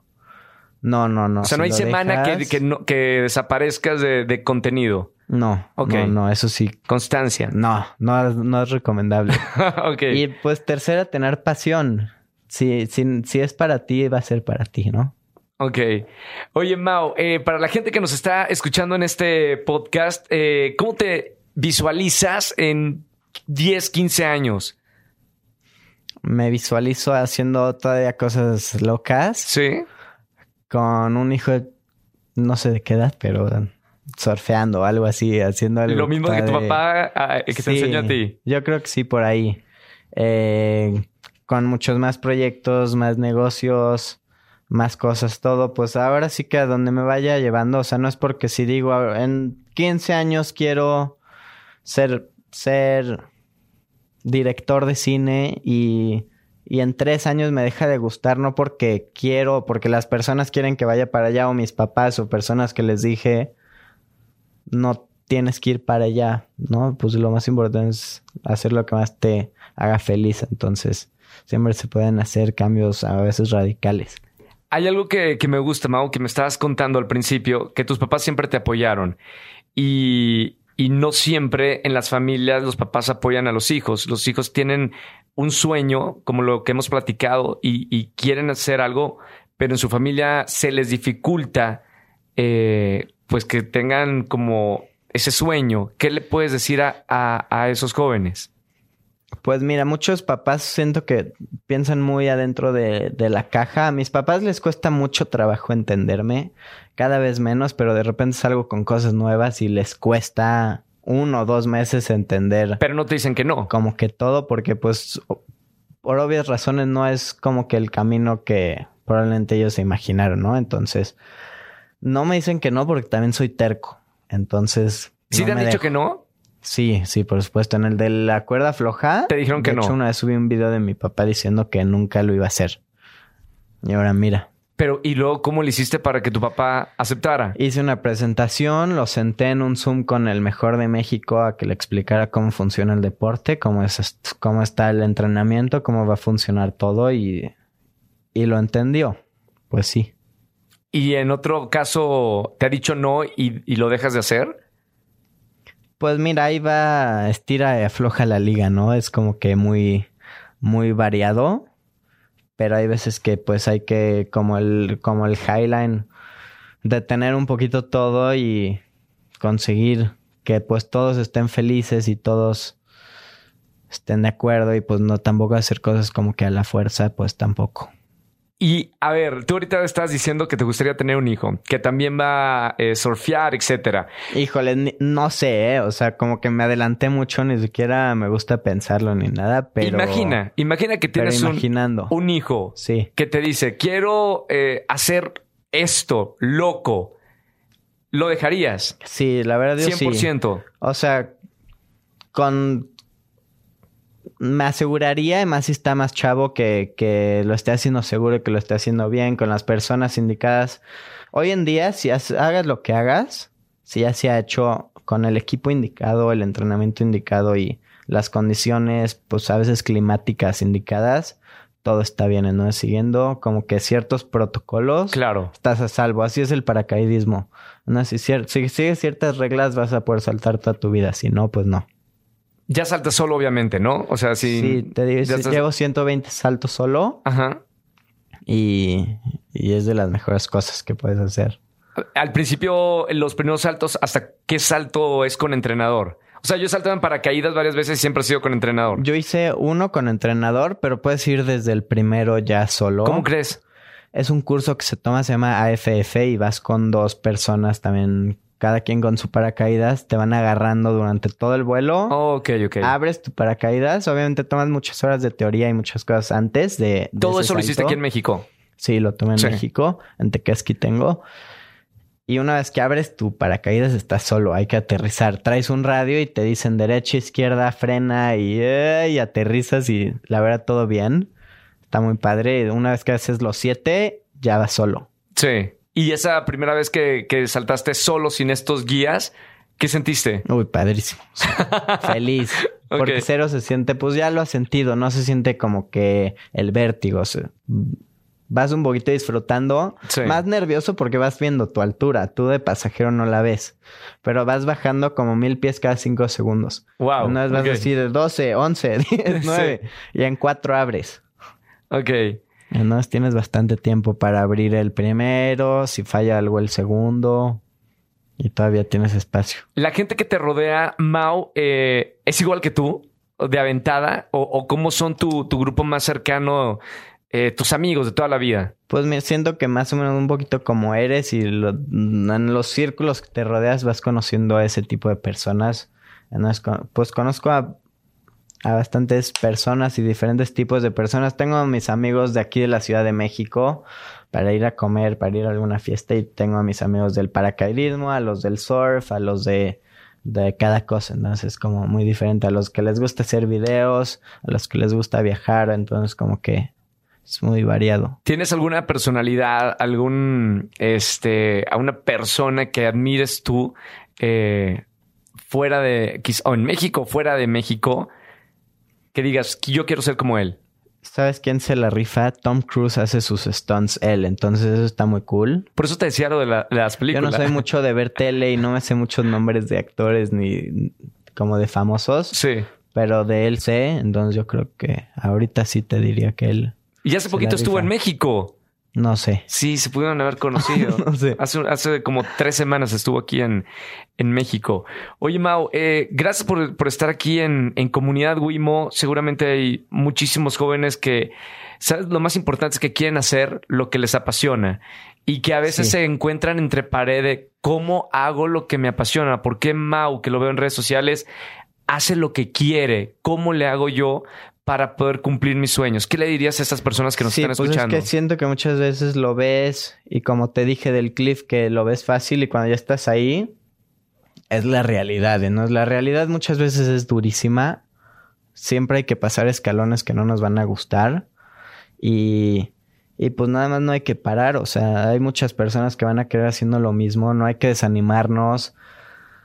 No, no, no. o sea, Si no hay semana que, dejas- que, no- que desaparezcas de, de contenido. No, Ok. no, no, eso sí. Constancia. No, no, no es recomendable. ok. Y pues tercera, tener pasión. Si, si, si es para ti, va a ser para ti, ¿no? Ok. Oye, Mao, eh, para la gente que nos está escuchando en este podcast, eh, ¿cómo te visualizas en 10, 15 años? Me visualizo haciendo todavía cosas locas Sí. con un hijo, de- no sé de qué edad, pero surfeando o algo así, haciendo algo. Lo mismo que tu papá ah, que te enseñó a ti. Yo creo que sí, por ahí. Eh, con muchos más proyectos, más negocios, más cosas, todo. Pues ahora sí que a donde me vaya llevando, o sea, no es porque si digo "Ah, en 15 años quiero ser, ser director de cine y, y en tres años me deja de gustar, no porque quiero, porque las personas quieren que vaya para allá o mis papás o personas que les dije, no tienes que ir para allá, ¿no? Pues lo más importante es hacer lo que más te haga feliz. Entonces, siempre se pueden hacer cambios a veces radicales. Hay algo que, que me gusta, Mau, que me estabas contando al principio, que tus papás siempre te apoyaron. Y, y no siempre en las familias los papás apoyan a los hijos. Los hijos tienen un sueño, como lo que hemos platicado, y, y quieren hacer algo, pero en su familia se les dificulta, eh, pues que tengan como ese sueño. ¿Qué le puedes decir a, a- a esos jóvenes? Pues mira, muchos papás siento que piensan muy adentro de, de la caja. A mis papás les cuesta mucho trabajo entenderme, cada vez menos, pero de repente salgo con cosas nuevas y les cuesta uno o dos meses entender Pero no te dicen que no. como que todo, porque pues por obvias razones no es como que el camino que probablemente ellos se imaginaron, ¿no? Entonces, no me dicen que no porque también soy terco. Entonces... ¿Sí no te han dicho dejo. que no? Sí, sí, por supuesto. En el de la cuerda floja. Te dijeron que de hecho, no. una vez subí un video de mi papá diciendo que nunca lo iba a hacer. Y ahora mira, Pero, ¿y luego cómo le hiciste para que tu papá aceptara? hice una presentación, lo senté en un Zoom con el mejor de México a que le explicara cómo funciona el deporte, cómo es cómo está el entrenamiento, cómo va a funcionar todo y, y lo entendió. Pues sí. Y en otro caso te ha dicho no y, y lo dejas de hacer. Pues mira, ahí va, estira y afloja la liga, ¿no? Es como que muy, muy variado. Pero hay veces que pues hay que, como el, como el highline, detener un poquito todo y conseguir que pues todos estén felices y todos estén de acuerdo y pues no tampoco hacer cosas como que a la fuerza, pues tampoco. Y a ver, tú ahorita estás diciendo que te gustaría tener un hijo, que también va a eh, surfear, etcétera. Híjole, no sé, ¿eh? o sea, como que me adelanté mucho, ni siquiera me gusta pensarlo ni nada, pero... Imagina, imagina que tienes un, hijo Sí. que te dice, quiero eh, hacer esto, loco. ¿Lo dejarías? Sí, la verdad yo sí. 100%. O sea, con... Me aseguraría, y más si está más chavo, que, que lo esté haciendo seguro, que lo esté haciendo bien, con las personas indicadas. Hoy en día, si hagas lo que hagas, si ya se ha hecho con el equipo indicado, el entrenamiento indicado y las condiciones, pues a veces climáticas indicadas, todo está bien, ¿no? Siguiendo como que ciertos protocolos Claro. estás a salvo. Así es el paracaidismo. No, si, si sigues ciertas reglas vas a poder saltar toda tu vida. Si no, pues no. Ya saltas solo, obviamente, ¿no? O sea, si... Sí, te digo, estás- llevo 120 saltos solo Ajá. y, y es de las mejores cosas que puedes hacer. Al principio, los primeros saltos, ¿hasta qué salto es con entrenador? O sea, yo he saltado en paracaídas varias veces y siempre he sido con entrenador. Yo hice uno con entrenador, pero puedes ir desde el primero ya solo. ¿Cómo crees? Es un curso que se toma, se llama AFF y vas con dos personas también, cada quien con su paracaídas, te van agarrando durante todo el vuelo. Oh, ok, ok. Abres tu paracaídas, obviamente tomas muchas horas de teoría y muchas cosas antes de... de Todo eso lo hiciste aquí en México. Sí, lo tomé en Sí. México, en Tequesqui tengo. Y una vez que abres tu paracaídas estás solo, hay que aterrizar. Traes un radio y te dicen derecha, izquierda, frena y, eh, y aterrizas y la verdad todo bien. Está muy padre. Una vez que haces los siete, ya vas solo. Sí. Y esa primera vez que, que saltaste solo sin estos guías, ¿qué sentiste? Uy, padrísimo. Feliz. Porque cero se siente, pues ya lo has sentido, no se siente como que el vértigo. O sea, vas un poquito disfrutando. Más nervioso porque vas viendo tu altura. Tú de pasajero no la ves. Pero vas bajando como mil pies cada cinco segundos. Wow. Una vez vas así de 12, 11, 10, 9. Y en cuatro abres. Ok. Entonces tienes bastante tiempo para abrir el primero. Si falla algo el segundo. Y todavía tienes espacio. La gente que te rodea, Mau, eh, ¿es igual que tú? ¿De aventada? ¿O, cómo son tu, tu grupo más cercano eh, tus amigos de toda la vida? Pues me siento que más o menos un poquito como eres y en los círculos que te rodeas vas conociendo a ese tipo de personas. pues conozco a, bastantes personas y diferentes tipos de personas. Tengo a mis amigos de aquí de la Ciudad de México para ir a comer, para ir a alguna fiesta y tengo a mis amigos del paracaidismo, a los del surf, a los de de cada cosa, entonces es como muy diferente a los que les gusta hacer videos, a los que les gusta viajar, entonces como que es muy variado. ¿Tienes alguna personalidad, algún, este, a una persona que admires tú eh, fuera de, o en México, fuera de México, que digas, yo quiero ser como él? ¿Sabes quién se la rifa? Tom Cruise hace sus stunts él, entonces eso está muy cool. Por eso te decía lo de, las películas. Yo no soy mucho de ver tele y no me sé muchos nombres de actores ni como de famosos. Sí. Pero de él sé, entonces yo creo que ahorita sí te diría que él y hace poquito estuvo en México. No sé. Sí, se pudieron haber conocido. no sé. Hace, hace, como tres semanas estuvo aquí en, en México. Oye, Mau, eh, gracias por, por, estar aquí en, en Comunidad Wimo. Seguramente hay muchísimos jóvenes que, ¿sabes? Lo más importante es que quieren hacer lo que les apasiona y que a veces se encuentran entre paredes. ¿Cómo hago lo que me apasiona? ¿Por qué Mau, que lo veo en redes sociales, hace lo que quiere? ¿Cómo le hago yo para poder cumplir mis sueños? ¿Qué le dirías a estas personas que nos están pues escuchando? Es que siento que muchas veces lo ves y como te dije del cliff que lo ves fácil y cuando ya estás ahí es la realidad, ¿no? La realidad muchas veces es durísima. Siempre hay que pasar escalones que no nos van a gustar y y pues nada más no hay que parar, o sea, hay muchas personas que van a querer haciendo lo mismo, no hay que desanimarnos.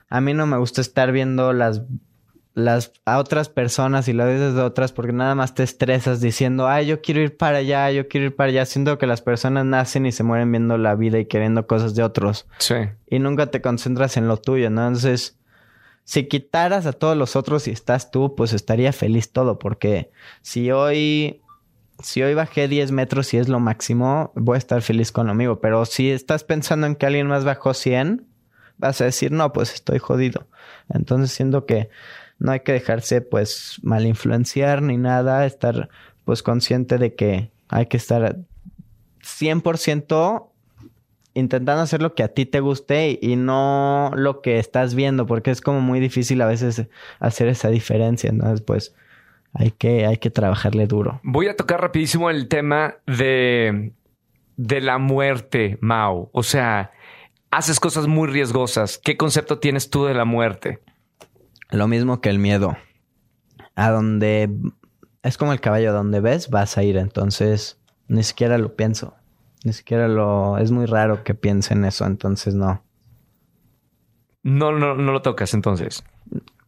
A mí no me gusta estar viendo las las a otras personas y las veces de otras porque nada más te estresas diciendo, ay, yo quiero ir para allá, yo quiero ir para allá. Siento que las personas nacen y se mueren viendo la vida y queriendo cosas de otros. Sí. Y nunca te concentras en lo tuyo, ¿no? Entonces, si quitaras a todos los otros y estás tú, pues estaría feliz todo porque si hoy... Si hoy bajé 10 metros y es lo máximo, voy a estar feliz con lo mío. Pero si estás pensando en que alguien más bajó 100, vas a decir, no, pues estoy jodido. Entonces siento que no hay que dejarse pues mal influenciar ni nada, estar pues consciente de que hay que estar 100% intentando hacer lo que a ti te guste y no lo que estás viendo, porque es como muy difícil a veces hacer esa diferencia, entonces pues hay que, hay que trabajarle duro. Voy a tocar rapidísimo el tema de, de la muerte, Mao. O sea, haces cosas muy riesgosas. ¿Qué concepto tienes tú de la muerte? Lo mismo que el miedo. A donde es como el caballo, a donde ves vas a ir, entonces ni siquiera lo pienso. Ni siquiera lo es muy raro que piense en eso, entonces no. No no no lo tocas entonces.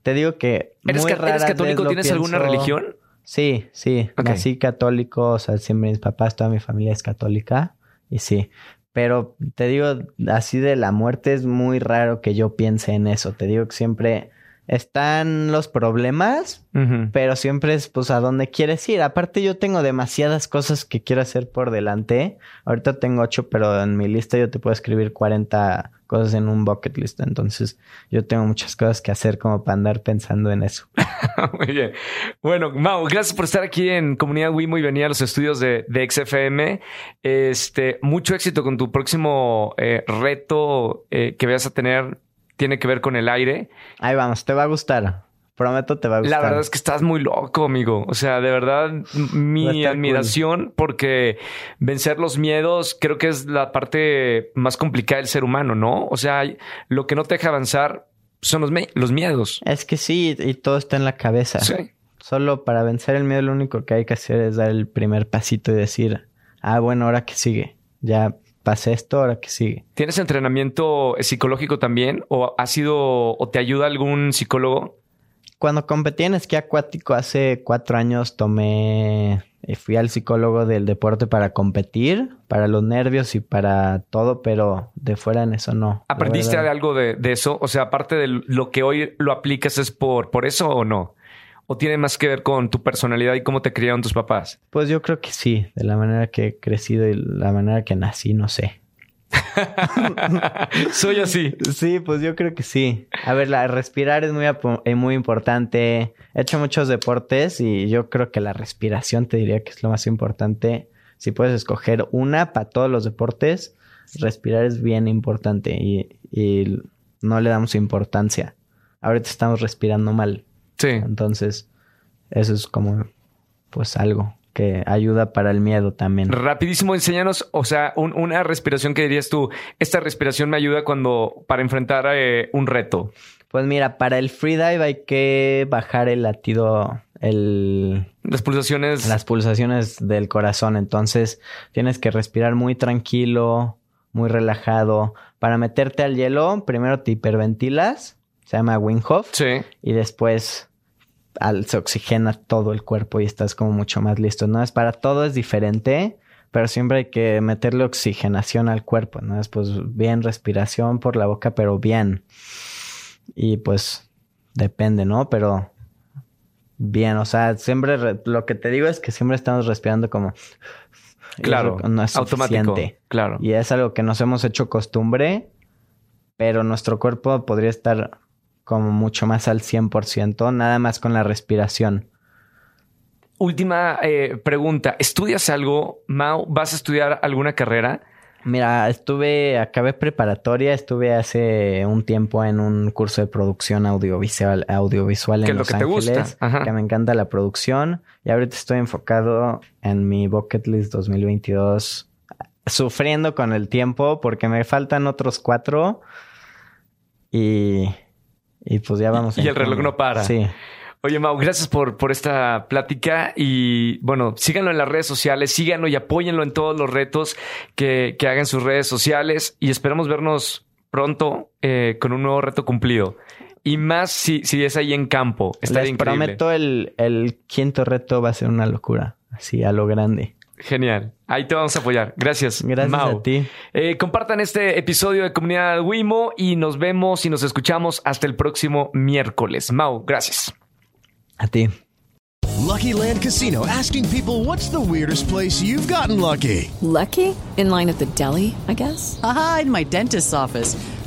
Te digo que ¿Eres, católico? ¿Tienes alguna religión? Sí, sí. Nací católico, o sea, siempre mis papás, toda mi familia es católica. Y sí. Pero te digo, así de la muerte es muy raro que yo piense en eso. Te digo que siempre están los problemas, pero siempre es pues a dónde quieres ir. Aparte yo tengo demasiadas cosas que quiero hacer por delante. Ahorita tengo ocho, pero en mi lista yo te puedo escribir 40 cosas en un bucket list. Entonces yo tengo muchas cosas que hacer como para andar pensando en eso. Muy bien. Bueno, Mau, gracias por estar aquí en Comunidad Wimo y venir a los estudios de, de XFM. Este, mucho éxito con tu próximo eh, reto eh, que vayas a tener tiene que ver con el aire. Ahí vamos, te va a gustar. Prometo te va a gustar. La verdad es que estás muy loco, amigo. O sea, de verdad, mi admiración porque vencer los miedos creo que es la parte más complicada del ser humano, ¿no? O sea, lo que no te deja avanzar son los, los miedos. Es que sí, y todo está en la cabeza. Sí. Solo para vencer el miedo lo único que hay que hacer es dar el primer pasito y decir, ah, bueno, ahora que sigue. Ya pasé esto, ahora que sigue. ¿Tienes entrenamiento psicológico también? ¿O ha sido, o te ayuda algún psicólogo? Cuando competí en esquí acuático hace cuatro años tomé, eh, fui al psicólogo del deporte para competir, para los nervios y para todo, pero de fuera en eso no. ¿Aprendiste algo de, de, eso? O sea, aparte de lo que hoy lo aplicas, ¿es por, por eso o no? ¿O tiene más que ver con tu personalidad y cómo te criaron tus papás? Pues yo creo que sí, de la manera que he crecido y la manera que nací, no sé. Soy así. Sí, pues yo creo que sí. A ver, la respirar es muy, eh, muy importante. He hecho muchos deportes y yo creo que la respiración te diría que es lo más importante. Si puedes escoger una para todos los deportes, respirar es bien importante y, y no le damos importancia. Ahorita estamos respirando mal. Sí. Entonces, eso es como, pues algo que ayuda para el miedo también. Rapidísimo, enséñanos, o sea, una respiración que dirías tú, esta respiración me ayuda cuando, para enfrentar eh, un reto. Pues mira, para el freedive hay que bajar el latido, el... Las pulsaciones. Las pulsaciones del corazón, entonces tienes que respirar muy tranquilo, muy relajado. Para meterte al hielo, primero te hiperventilas, se llama Wim Sí. Y después al, se oxigena todo el cuerpo y estás como mucho más listo. No es para todo es diferente, pero siempre hay que meterle oxigenación al cuerpo, ¿no? Es pues bien respiración por la boca, pero bien. Y pues depende, ¿no? Pero bien, o sea, siempre lo que te digo es que siempre estamos respirando como claro, no es automático, claro. Y es algo que nos hemos hecho costumbre, pero nuestro cuerpo podría estar como mucho más al 100%, nada más con la respiración. Última eh, pregunta, ¿estudias algo, Mau? ¿Vas a estudiar alguna carrera? Mira, estuve, acabé preparatoria, estuve hace un tiempo en un curso de producción audiovisual, audiovisual en Los lo que Ángeles, te gusta? que me encanta la producción y ahorita estoy enfocado en mi bucket list 2022, sufriendo con el tiempo porque me faltan otros cuatro y y pues ya vamos. Y, el reloj no para. Sí. Oye, Mau, gracias por, por esta plática y bueno, síganlo en las redes sociales, síganlo y apóyenlo en todos los retos que, que hagan sus redes sociales y esperamos vernos pronto eh, con un nuevo reto cumplido. Y más si, si es ahí en campo. Está Les prometo el, el quinto reto va a ser una locura. Así a lo grande. Genial. Ahí te vamos a apoyar. Gracias. Gracias a ti. Eh, compartan este episodio de Comunidad Wimo y nos vemos y nos escuchamos hasta el próximo miércoles. Mau, gracias. A ti. Lucky Land Casino asking people what's the weirdest place you've gotten lucky. Lucky? In line at the deli, I guess. Aha, in my dentist's office.